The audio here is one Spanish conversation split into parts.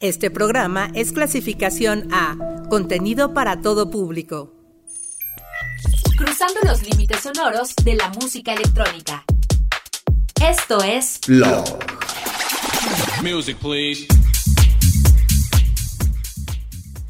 Este programa es clasificación A, contenido para todo público. Cruzando los límites sonoros de la música electrónica. Esto es Blog. Music, please.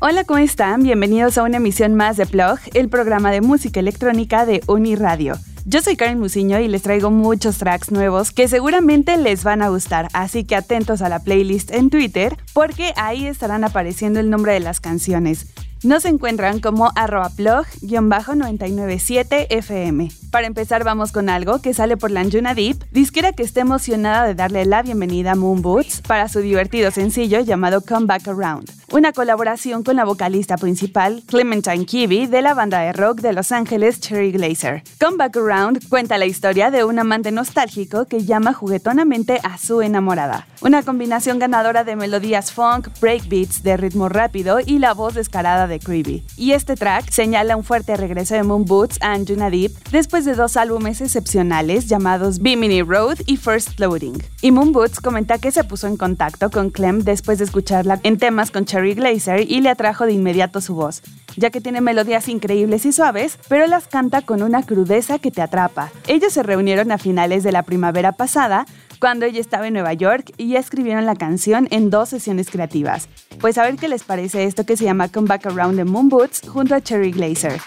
Hola, ¿cómo están? Bienvenidos a una emisión más de Plug, el programa de música electrónica de Uniradio. Yo soy Karen Musiño y les traigo muchos tracks nuevos que seguramente les van a gustar, así que atentos a la playlist en Twitter porque ahí estarán apareciendo el nombre de las canciones. Nos encuentran como arroba plug-997fm. Para empezar vamos con algo que sale por la Anjuna Deep, disquera que está emocionada de darle la bienvenida a Moon Boots para su divertido sencillo llamado Come Back Around, una colaboración con la vocalista principal Clementine Kiwi de la banda de rock de Los Ángeles Cherry Glazer. Come Back Around cuenta la historia de un amante nostálgico que llama juguetonamente a su enamorada. Una combinación ganadora de melodías funk, breakbeats de ritmo rápido y la voz descarada de Creepy. Y este track señala un fuerte regreso de Moon Boots a Anjuna Deep después de dos álbumes excepcionales llamados Bimini Road y First Loading. Y Moon Boots comenta que se puso en contacto con Clem después de escucharla en temas con Cherry Glazer y le atrajo de inmediato su voz, ya que tiene melodías increíbles y suaves, pero las canta con una crudeza que te atrapa. Ellos se reunieron a finales de la primavera pasada cuando ella estaba en Nueva York y escribieron la canción en dos sesiones creativas. Pues a ver qué les parece esto que se llama Come Back Around the Moon Boots junto a Cherry Glazer.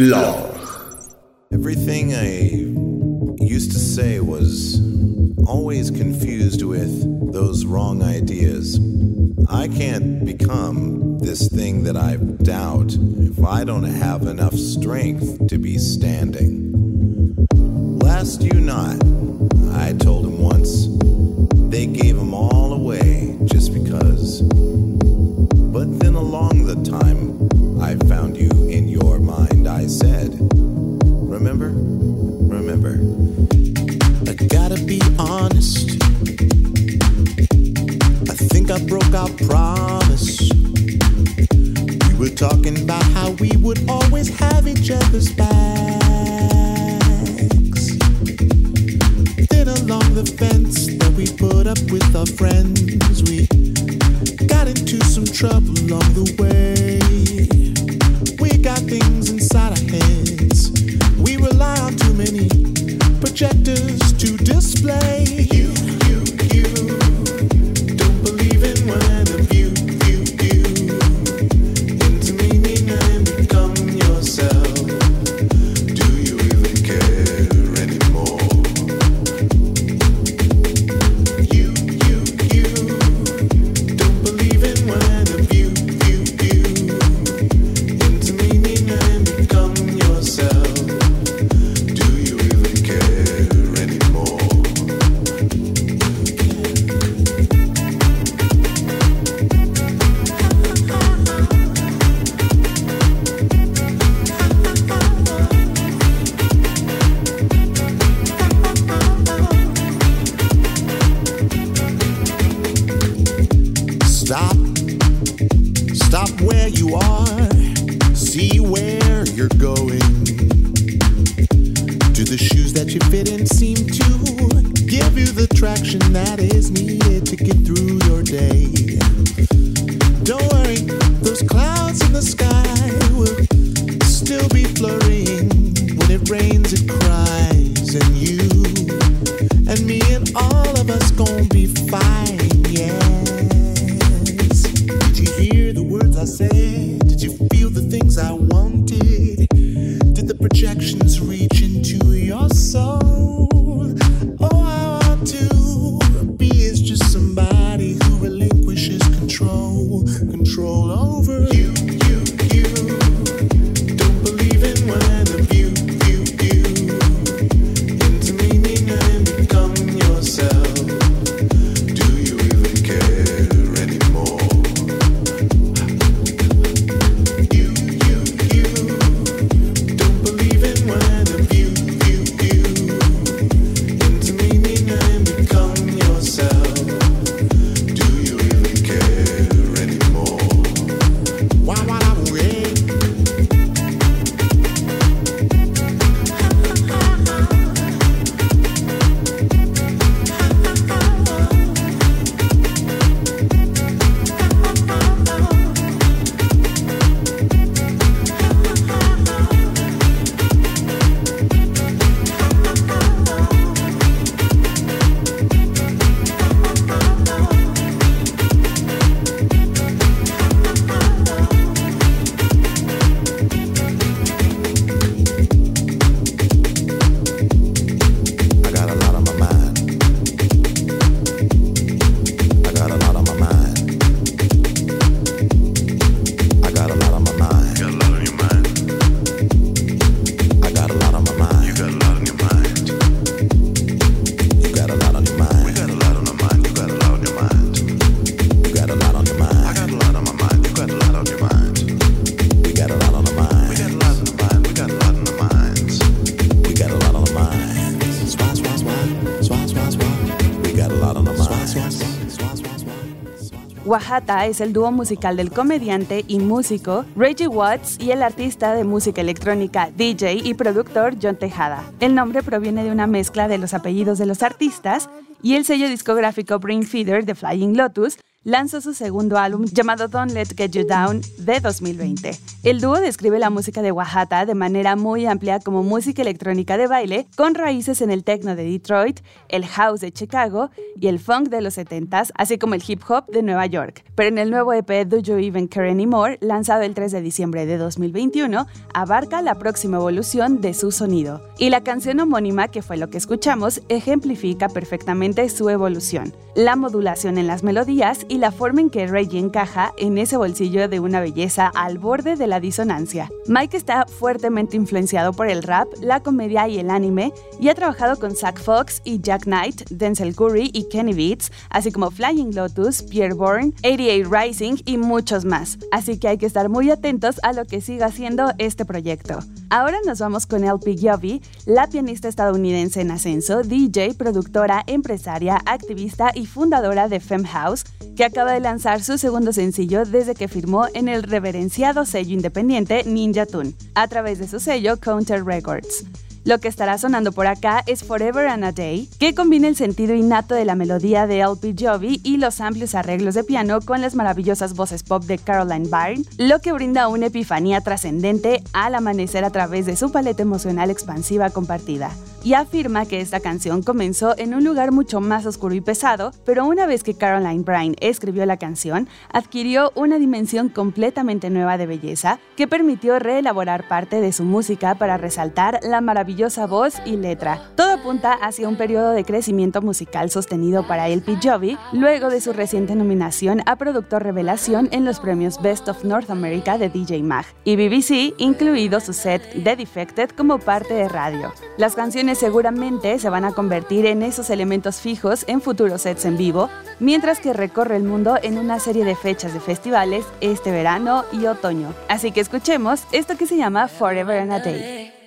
Explore. Everything I used to say was always confused with those wrong ideas. I can't become this thing that I doubt if I don't have enough strength to be standing. Last you not, I told him once, they gave him all away just because. Promise. We were talking about how we would always have each other's backs. Then along the fence that we put up with our friends, we got into some trouble along the way. We got things inside our heads. We rely on too many projectors to display. Where you are. See where you're going. Do the shoes that you fit in seem to give you the traction that is needed to get through your day? Don't worry, those clouds in the sky will still be flurrying. When it rains, it cries, and you and me and all of us gonna be fine, I wanted? Es el dúo musical del comediante y músico Reggie Watts y el artista de música electrónica, DJ y productor John Tejada. El nombre proviene de una mezcla de los apellidos de los artistas y el sello discográfico Brain Feeder de Flying Lotus lanzó su segundo álbum llamado Don't Let Get You Down de 2020. El dúo describe la música de Oaxaca de manera muy amplia como música electrónica de baile con raíces en el techno de Detroit, el house de Chicago y el funk de los 70s, así como el hip hop de Nueva York. Pero en el nuevo EP Do You Even Care Anymore, lanzado el 3 de diciembre de 2021, abarca la próxima evolución de su sonido. Y la canción homónima, que fue lo que escuchamos, ejemplifica perfectamente su evolución. La modulación en las melodías y la forma en que Reggie encaja en ese bolsillo de una belleza al borde de la disonancia. Mike está fuertemente influenciado por el rap, la comedia y el anime, y ha trabajado con Zach Fox y Jack Knight, Denzel Curry y Kenny Beats, así como Flying Lotus, Pierre Bourne, 88 Rising y muchos más. Así que hay que estar muy atentos a lo que siga haciendo este proyecto. Ahora nos vamos con LP Giovy, la pianista estadounidense en ascenso, DJ, productora, empresaria, activista y fundadora de Femme House, que acaba de lanzar su segundo sencillo desde que firmó en el reverenciado sello independiente Ninja Tune, a través de su sello Counter Records. Lo que estará sonando por acá es Forever and a Day, que combina el sentido innato de la melodía de LP Jovi y los amplios arreglos de piano con las maravillosas voces pop de Caroline Byrne, lo que brinda una epifanía trascendente al amanecer a través de su paleta emocional expansiva compartida. Y afirma que esta canción comenzó en un lugar mucho más oscuro y pesado, pero una vez que Caroline Byrne escribió la canción, adquirió una dimensión completamente nueva de belleza que permitió reelaborar parte de su música para resaltar la maravillosa voz y letra. Todo apunta hacia un periodo de crecimiento musical sostenido para LP Jovi luego de su reciente nominación a Productor Revelación en los premios Best of North America de DJ Mag y BBC, incluido su set The Defected como parte de radio. Las canciones seguramente se van a convertir en esos elementos fijos en futuros sets en vivo, mientras que recorre el mundo en una serie de fechas de festivales este verano y otoño. Así que escuchemos esto que se llama Forever and a Day.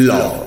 Love.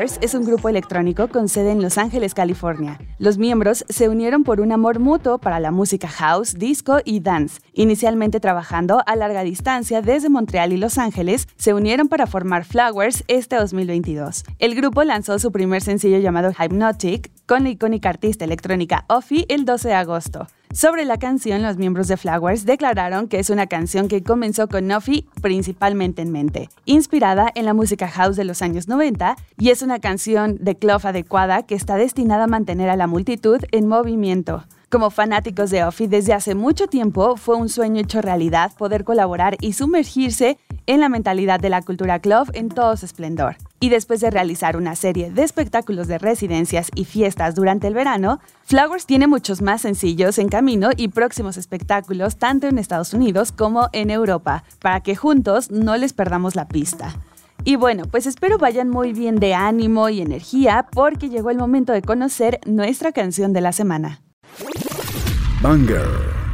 Flowers es un grupo electrónico con sede en Los Ángeles, California. Los miembros se unieron por un amor mutuo para la música house, disco y dance. Inicialmente trabajando a larga distancia desde Montreal y Los Ángeles, se unieron para formar Flowers este 2022. El grupo lanzó su primer sencillo llamado Hypnotic con la icónica artista electrónica Offie el 12 de agosto. Sobre la canción, los miembros de Flowers declararon que es una canción que comenzó con Nuffy principalmente en mente, inspirada en la música house de los años 90 y es una canción de club adecuada que está destinada a mantener a la multitud en movimiento. Como fanáticos de Offie desde hace mucho tiempo fue un sueño hecho realidad poder colaborar y sumergirse en la mentalidad de la cultura club en todo su esplendor. Y después de realizar una serie de espectáculos de residencias y fiestas durante el verano, Flowers tiene muchos más sencillos en camino y próximos espectáculos tanto en Estados Unidos como en Europa, para que juntos no les perdamos la pista. Y bueno, pues espero vayan muy bien de ánimo y energía porque llegó el momento de conocer nuestra canción de la semana. Banger.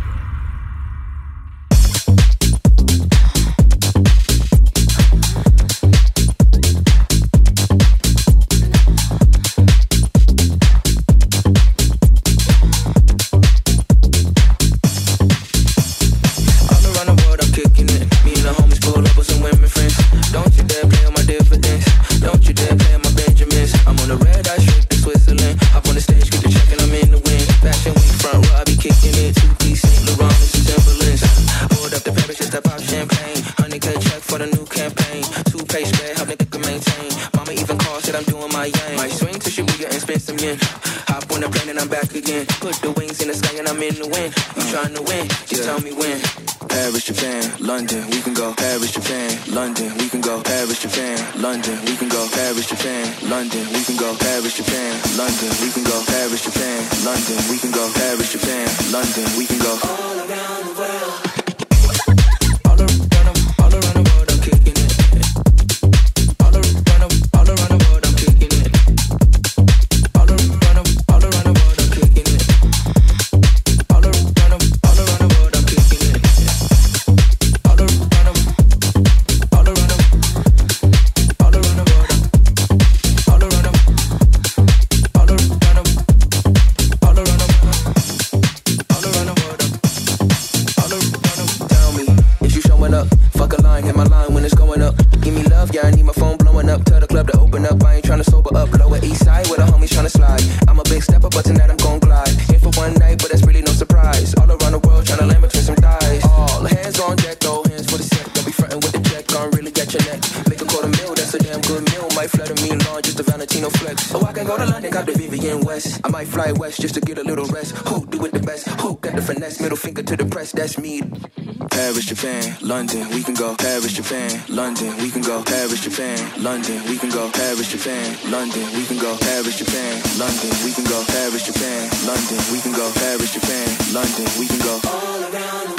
Rest. Who do it the best? Who got the finesse? Middle finger to the press, that's me. Paris, Japan, London, we can go. Paris, Japan, London, we can go. Paris, Japan, London, we can go. Paris, Japan, London, we can go. Paris, Japan, London, we can go. Paris, Japan, London, we can go. Paris, Japan, London, we can go. All around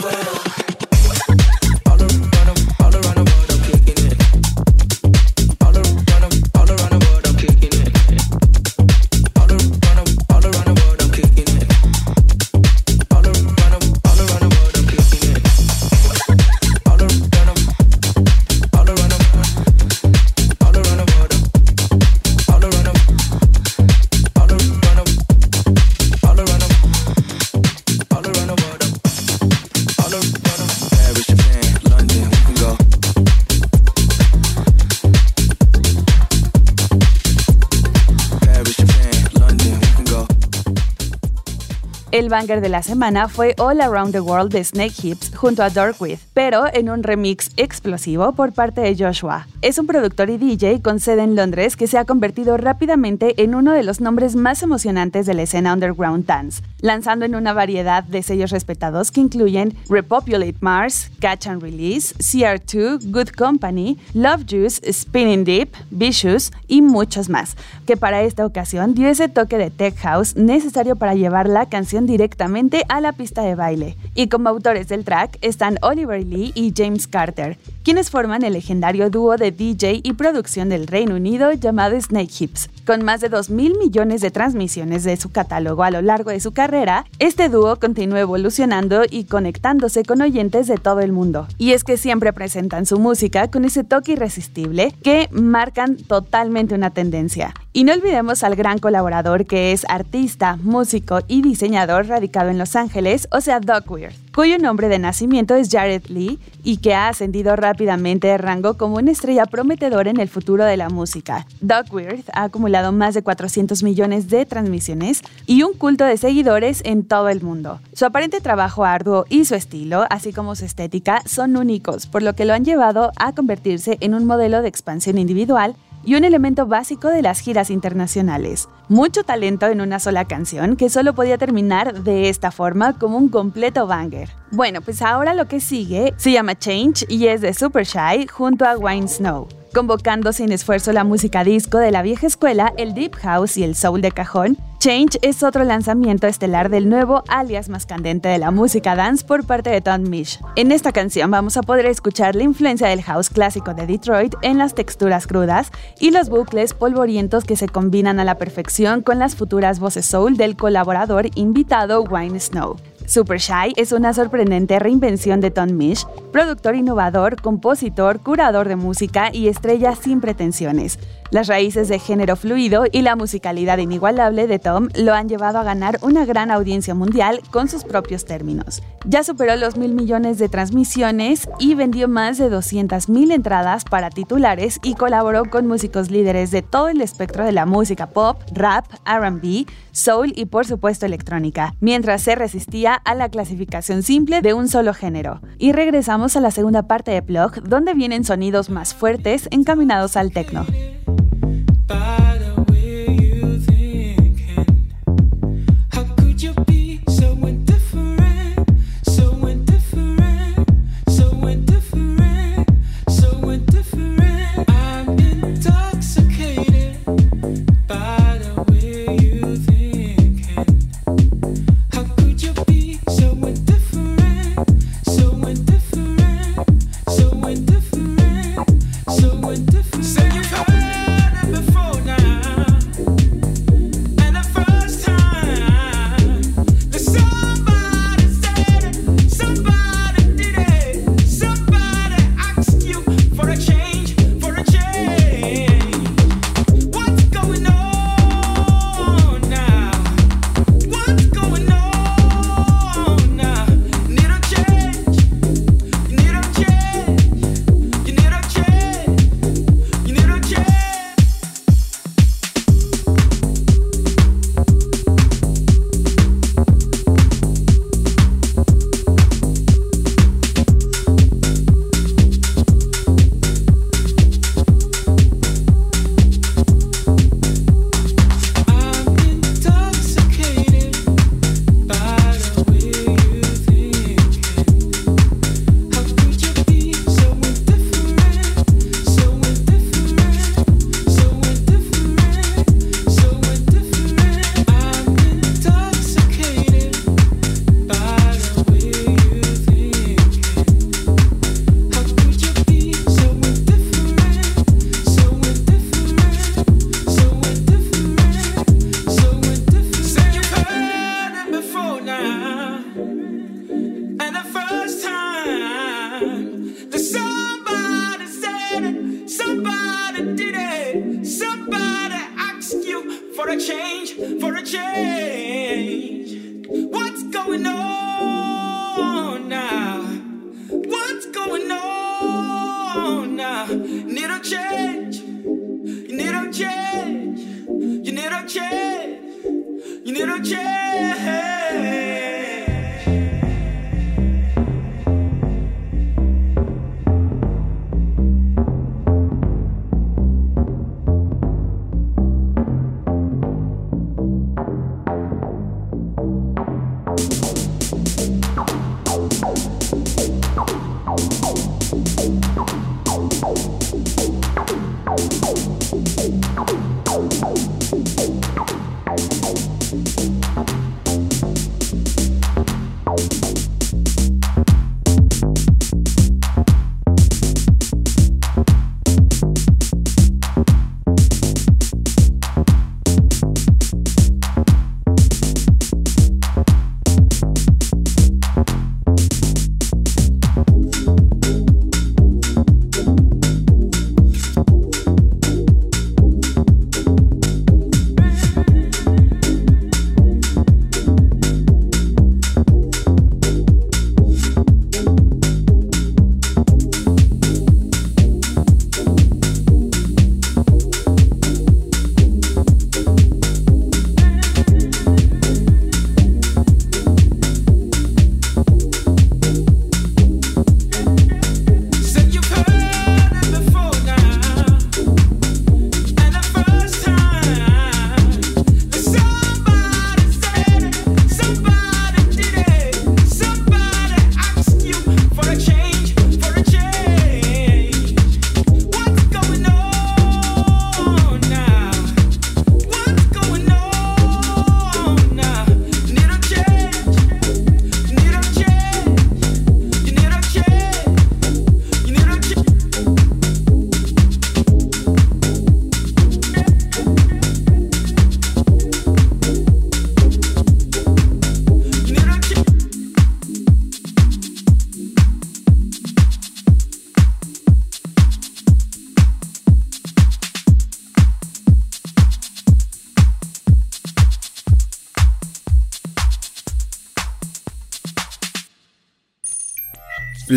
El banger de la semana fue All Around the World de Snake Hips junto a Darkwith, pero en un remix explosivo por parte de Joshua. Es un productor y DJ con sede en Londres que se ha convertido rápidamente en uno de los nombres más emocionantes de la escena underground dance, lanzando en una variedad de sellos respetados que incluyen Repopulate Mars, Catch and Release, CR2, Good Company, Love Juice, Spinning Deep, Vicious y muchos más, que para esta ocasión dio ese toque de tech house necesario para llevar la canción directamente a la pista de baile. Y como autores del track están Oliver Lee y James Carter, quienes forman el legendario dúo de DJ y producción del Reino Unido llamado Snake Hips. Con más de 2 mil millones de transmisiones de su catálogo a lo largo de su carrera, este dúo continúa evolucionando y conectándose con oyentes de todo el mundo. Y es que siempre presentan su música con ese toque irresistible que marcan totalmente una tendencia. Y no olvidemos al gran colaborador que es artista, músico y diseñador radicado en Los Ángeles, o sea, Doc Weird, cuyo nombre de nacimiento es Jared Lee y que ha ascendido rápidamente de rango como una estrella prometedora en el futuro de la música. Doc Weird ha acumulado más de 400 millones de transmisiones y un culto de seguidores en todo el mundo. Su aparente trabajo arduo y su estilo, así como su estética, son únicos, por lo que lo han llevado a convertirse en un modelo de expansión individual y un elemento básico de las giras internacionales. Mucho talento en una sola canción que solo podía terminar de esta forma como un completo banger. Bueno, pues ahora lo que sigue se llama Change y es de Super Shy junto a Wine Snow convocando sin esfuerzo la música disco de la vieja escuela, el deep house y el soul de cajón. Change es otro lanzamiento estelar del nuevo alias más candente de la música dance por parte de Tom Misch. En esta canción vamos a poder escuchar la influencia del house clásico de Detroit en las texturas crudas y los bucles polvorientos que se combinan a la perfección con las futuras voces soul del colaborador invitado Wine Snow. Super Shy es una sorprendente reinvención de Tom Misch, productor innovador, compositor, curador de música y estrella sin pretensiones. Las raíces de género fluido y la musicalidad inigualable de Tom lo han llevado a ganar una gran audiencia mundial con sus propios términos. Ya superó los mil millones de transmisiones y vendió más de 200.000 entradas para titulares y colaboró con músicos líderes de todo el espectro de la música pop, rap, RB, soul y por supuesto electrónica, mientras se resistía a la clasificación simple de un solo género. Y regresamos a la segunda parte de Plug, donde vienen sonidos más fuertes encaminados al techno.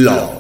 Love.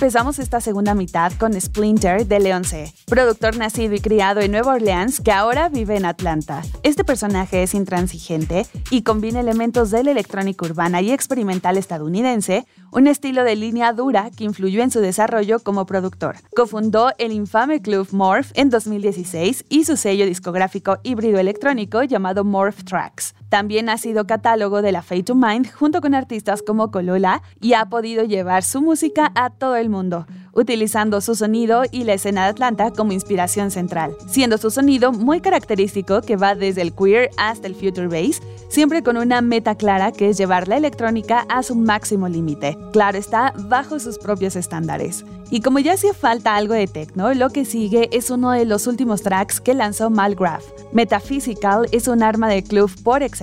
Empezamos esta segunda mitad con Splinter de Leon C., productor nacido y criado en Nueva Orleans que ahora vive en Atlanta. Este personaje es intransigente y combina elementos de la electrónica urbana y experimental estadounidense, un estilo de línea dura que influyó en su desarrollo como productor. Cofundó el infame club Morph en 2016 y su sello discográfico híbrido electrónico llamado Morph Tracks. También ha sido catálogo de la Fate to Mind junto con artistas como Colola y ha podido llevar su música a todo el mundo, utilizando su sonido y la escena de Atlanta como inspiración central, siendo su sonido muy característico que va desde el queer hasta el future bass, siempre con una meta clara que es llevar la electrónica a su máximo límite. Claro está, bajo sus propios estándares. Y como ya hacía falta algo de techno, lo que sigue es uno de los últimos tracks que lanzó Malgraph. Metaphysical es un arma de club por excelencia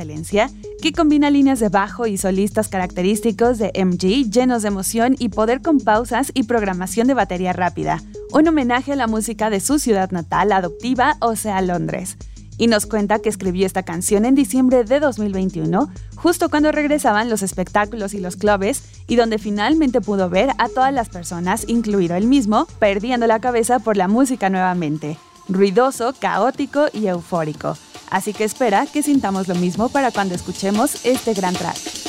que combina líneas de bajo y solistas característicos de MG llenos de emoción y poder con pausas y programación de batería rápida, un homenaje a la música de su ciudad natal adoptiva, o sea, Londres. Y nos cuenta que escribió esta canción en diciembre de 2021, justo cuando regresaban los espectáculos y los clubes, y donde finalmente pudo ver a todas las personas, incluido él mismo, perdiendo la cabeza por la música nuevamente. Ruidoso, caótico y eufórico. Así que espera que sintamos lo mismo para cuando escuchemos este gran track.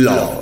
Love.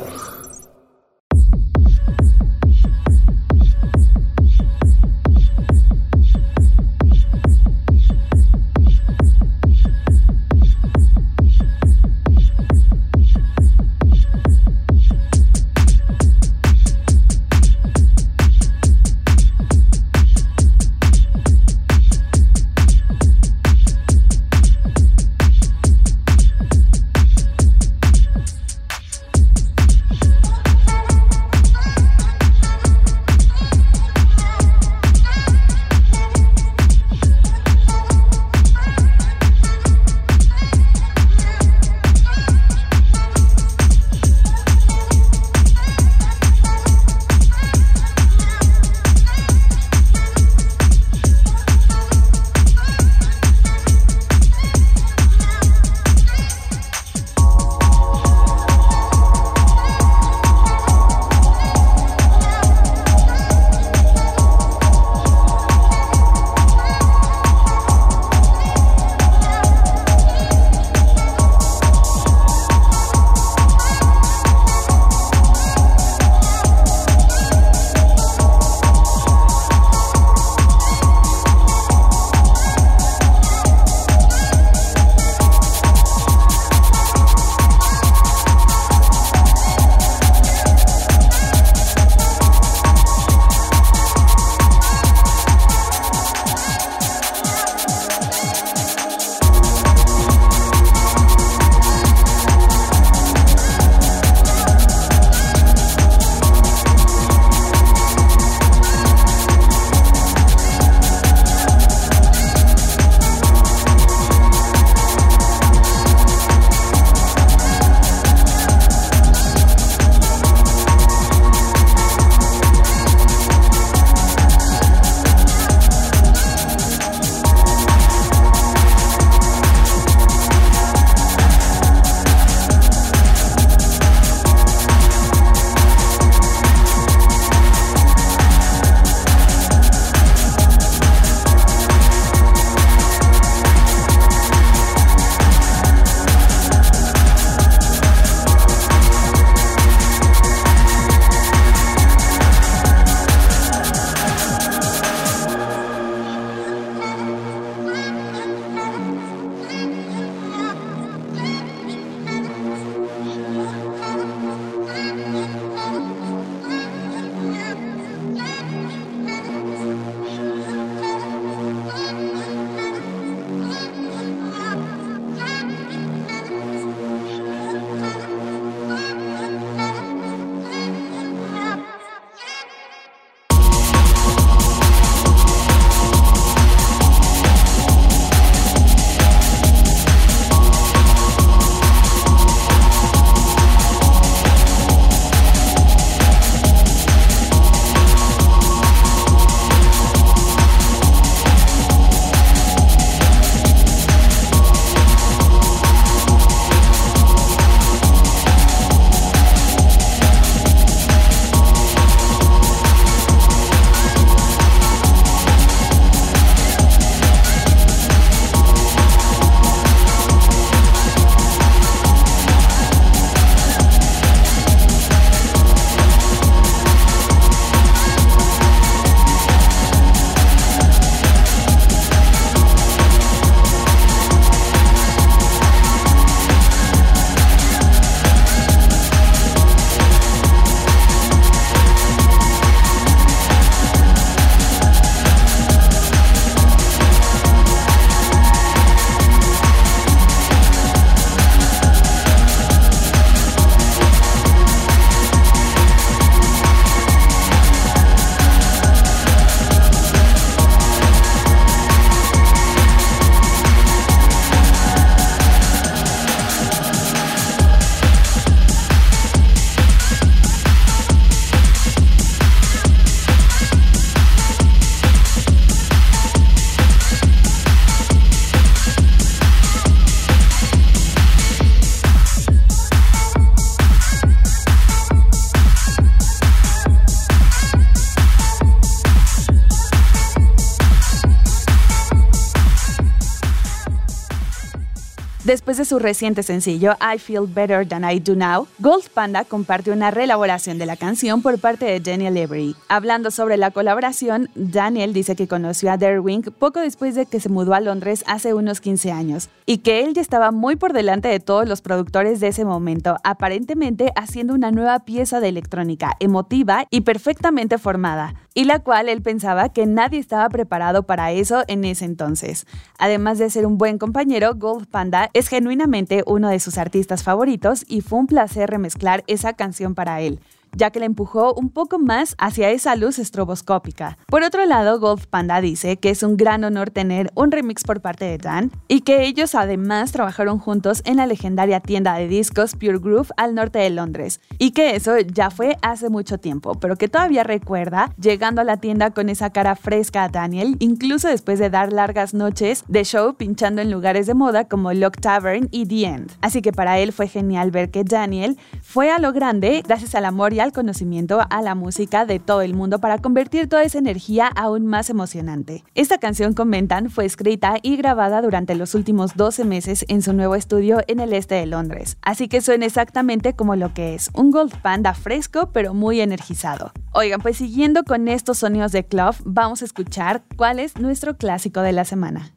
Después de su reciente sencillo I Feel Better Than I Do Now, Gold Panda comparte una reelaboración de la canción por parte de Daniel Avery. Hablando sobre la colaboración, Daniel dice que conoció a Derwing poco después de que se mudó a Londres hace unos 15 años y que él ya estaba muy por delante de todos los productores de ese momento, aparentemente haciendo una nueva pieza de electrónica, emotiva y perfectamente formada, y la cual él pensaba que nadie estaba preparado para eso en ese entonces. Además de ser un buen compañero, Gold Panda es genuinamente uno de sus artistas favoritos y fue un placer remezclar esa canción para él ya que le empujó un poco más hacia esa luz estroboscópica. Por otro lado, Gold Panda dice que es un gran honor tener un remix por parte de Dan y que ellos además trabajaron juntos en la legendaria tienda de discos Pure Groove al norte de Londres y que eso ya fue hace mucho tiempo, pero que todavía recuerda llegando a la tienda con esa cara fresca a Daniel, incluso después de dar largas noches de show pinchando en lugares de moda como Lock Tavern y The End. Así que para él fue genial ver que Daniel fue a lo grande gracias al amor y conocimiento a la música de todo el mundo para convertir toda esa energía aún más emocionante. Esta canción, comentan, fue escrita y grabada durante los últimos 12 meses en su nuevo estudio en el este de Londres, así que suena exactamente como lo que es, un Gold Panda fresco pero muy energizado. Oigan, pues siguiendo con estos sonidos de club, vamos a escuchar cuál es nuestro clásico de la semana.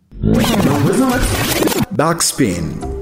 Backspin.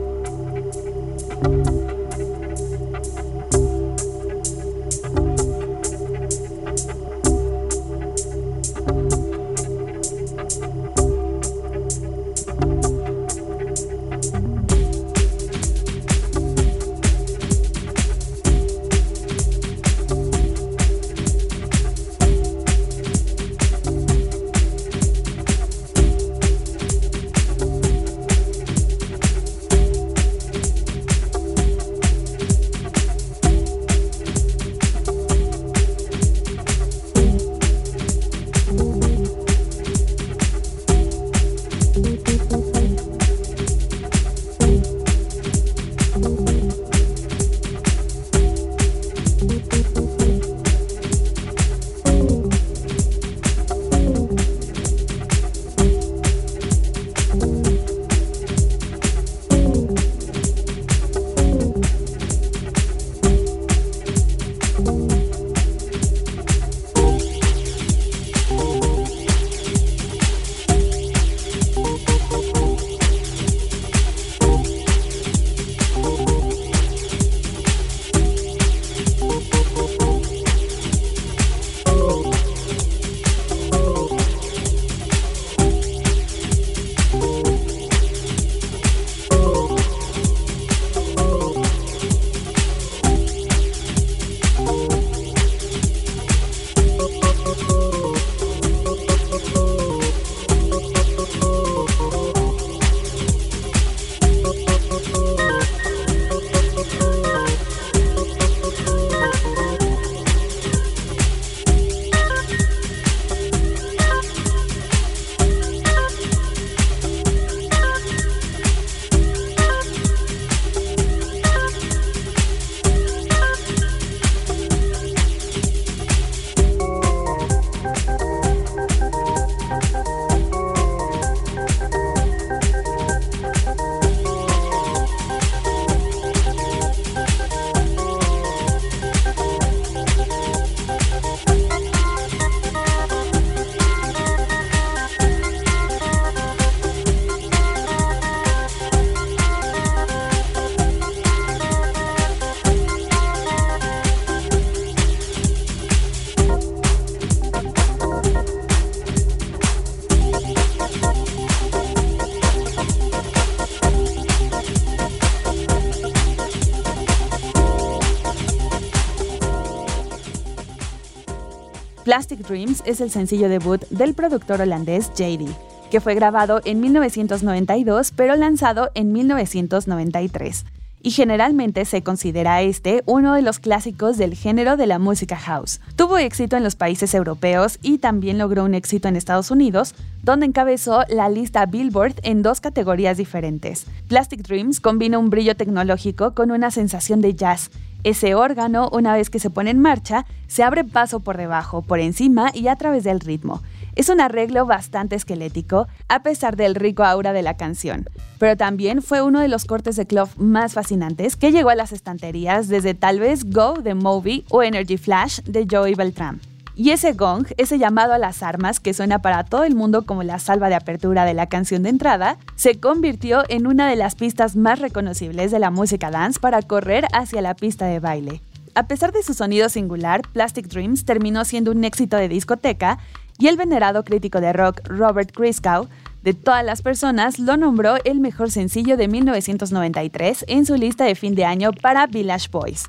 Dreams es el sencillo debut del productor holandés JD, que fue grabado en 1992 pero lanzado en 1993. Y generalmente se considera este uno de los clásicos del género de la música house. Tuvo éxito en los países europeos y también logró un éxito en Estados Unidos, donde encabezó la lista Billboard en dos categorías diferentes. Plastic Dreams combina un brillo tecnológico con una sensación de jazz. Ese órgano, una vez que se pone en marcha, se abre paso por debajo, por encima y a través del ritmo. Es un arreglo bastante esquelético, a pesar del rico aura de la canción, pero también fue uno de los cortes de Clough más fascinantes que llegó a las estanterías desde tal vez Go de Moby o Energy Flash de Joey Beltram. Y ese gong, ese llamado a las armas que suena para todo el mundo como la salva de apertura de la canción de entrada, se convirtió en una de las pistas más reconocibles de la música dance para correr hacia la pista de baile. A pesar de su sonido singular, Plastic Dreams terminó siendo un éxito de discoteca y el venerado crítico de rock Robert Christgau, de todas las personas, lo nombró el mejor sencillo de 1993 en su lista de fin de año para Village Boys.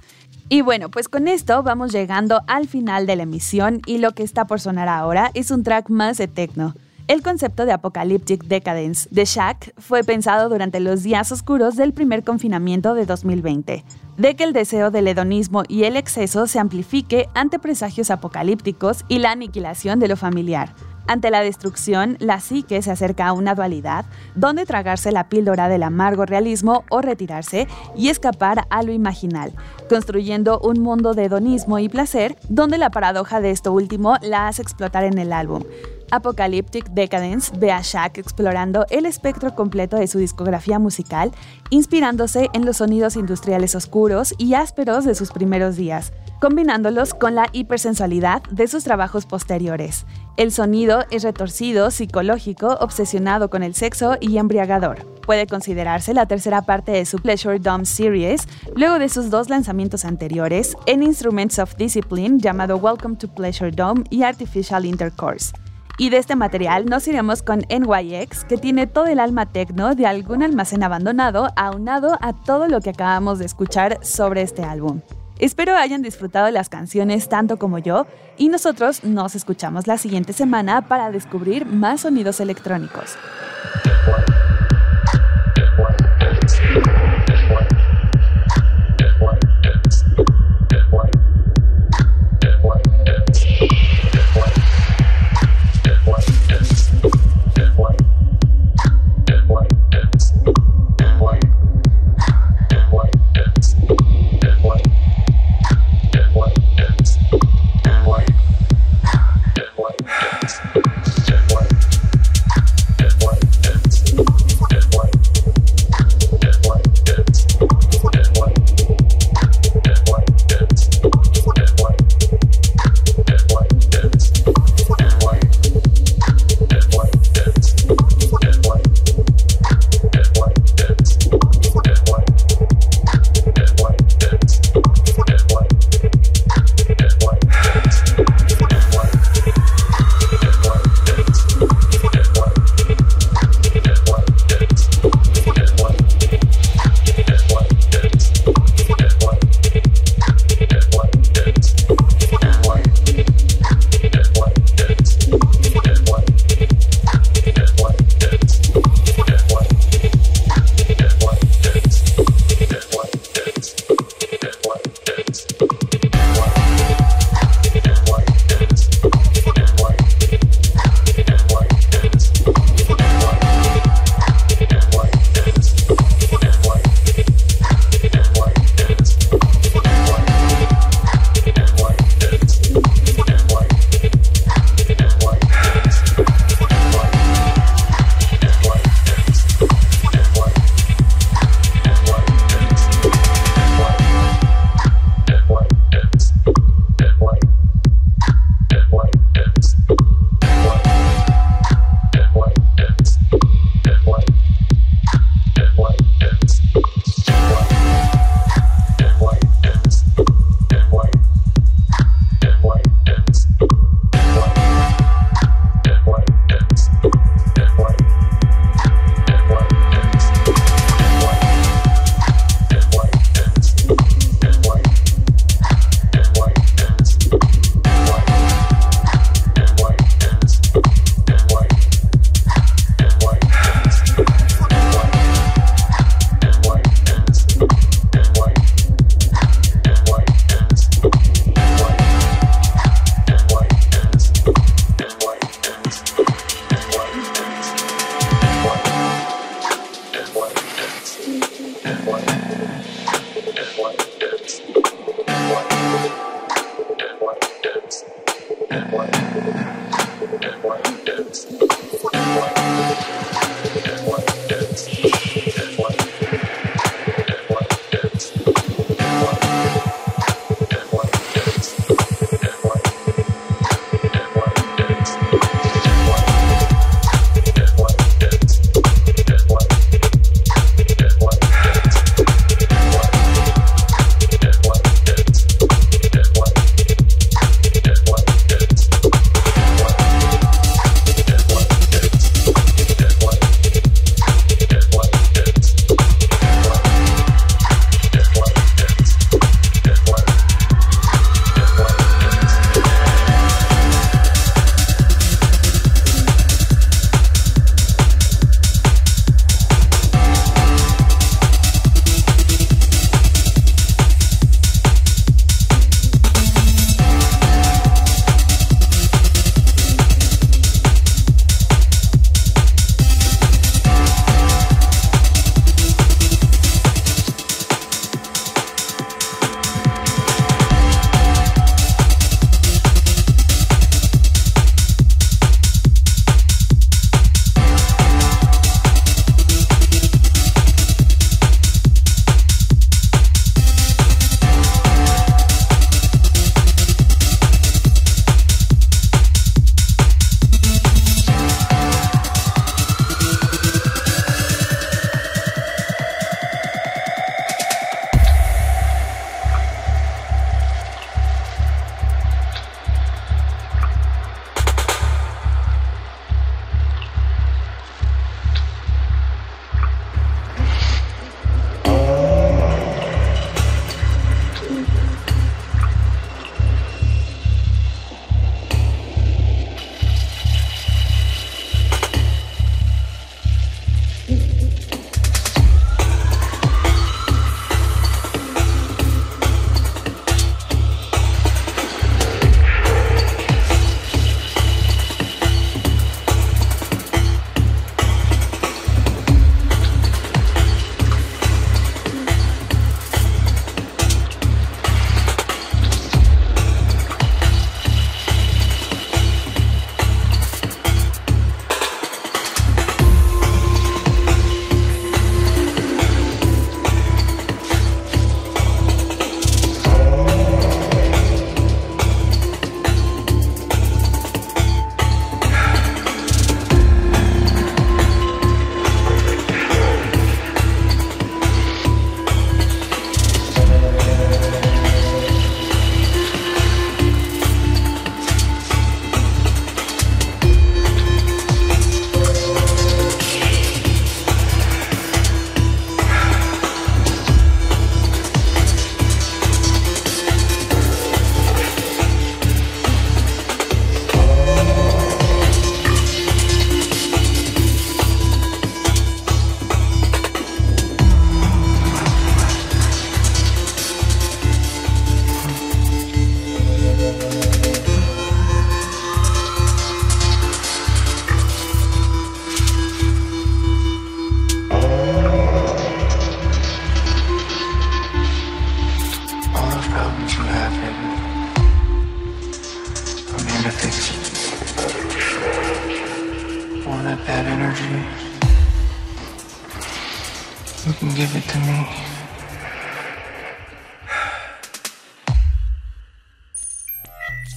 Y bueno, pues con esto vamos llegando al final de la emisión y lo que está por sonar ahora es un track más de techno. El concepto de Apocalyptic Decadence de Shaq fue pensado durante los días oscuros del primer confinamiento de 2020, de que el deseo del hedonismo y el exceso se amplifique ante presagios apocalípticos y la aniquilación de lo familiar. Ante la destrucción, la psique se acerca a una dualidad, donde tragarse la píldora del amargo realismo o retirarse y escapar a lo imaginal, construyendo un mundo de hedonismo y placer, donde la paradoja de esto último la hace explotar en el álbum. Apocalyptic Decadence ve a Shaq explorando el espectro completo de su discografía musical, inspirándose en los sonidos industriales oscuros y ásperos de sus primeros días, combinándolos con la hipersensualidad de sus trabajos posteriores. El sonido es retorcido, psicológico, obsesionado con el sexo y embriagador. Puede considerarse la tercera parte de su Pleasure Dome Series, luego de sus dos lanzamientos anteriores, en Instruments of Discipline llamado Welcome to Pleasure Dome y Artificial Intercourse. Y de este material nos iremos con NYX, que tiene todo el alma tecno de algún almacén abandonado, aunado a todo lo que acabamos de escuchar sobre este álbum. Espero hayan disfrutado las canciones tanto como yo y nosotros nos escuchamos la siguiente semana para descubrir más sonidos electrónicos.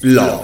Love.